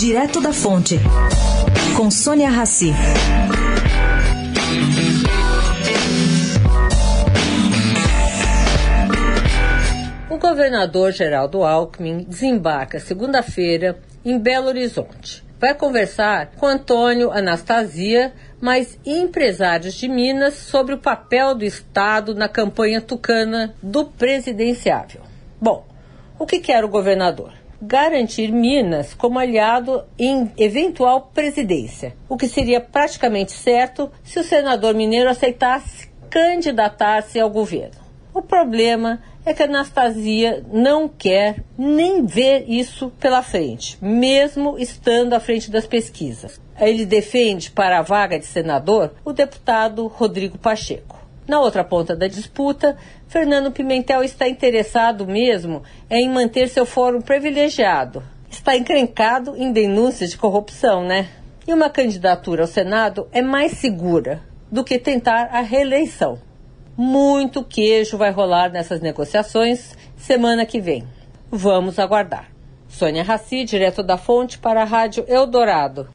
Direto da Fonte, com Sônia Rassi. O governador Geraldo Alckmin desembarca segunda-feira em Belo Horizonte. Vai conversar com Antônio Anastasia, mais empresários de Minas, sobre o papel do Estado na campanha tucana do presidenciável. Bom, o que quer o governador? Garantir Minas como aliado em eventual presidência, o que seria praticamente certo se o senador mineiro aceitasse candidatar-se ao governo. O problema é que Anastasia não quer nem ver isso pela frente, mesmo estando à frente das pesquisas. Ele defende para a vaga de senador o deputado Rodrigo Pacheco. Na outra ponta da disputa, Fernando Pimentel está interessado mesmo em manter seu fórum privilegiado. Está encrencado em denúncias de corrupção, né? E uma candidatura ao Senado é mais segura do que tentar a reeleição. Muito queijo vai rolar nessas negociações semana que vem. Vamos aguardar. Sônia Raci, direto da Fonte, para a Rádio Eldorado.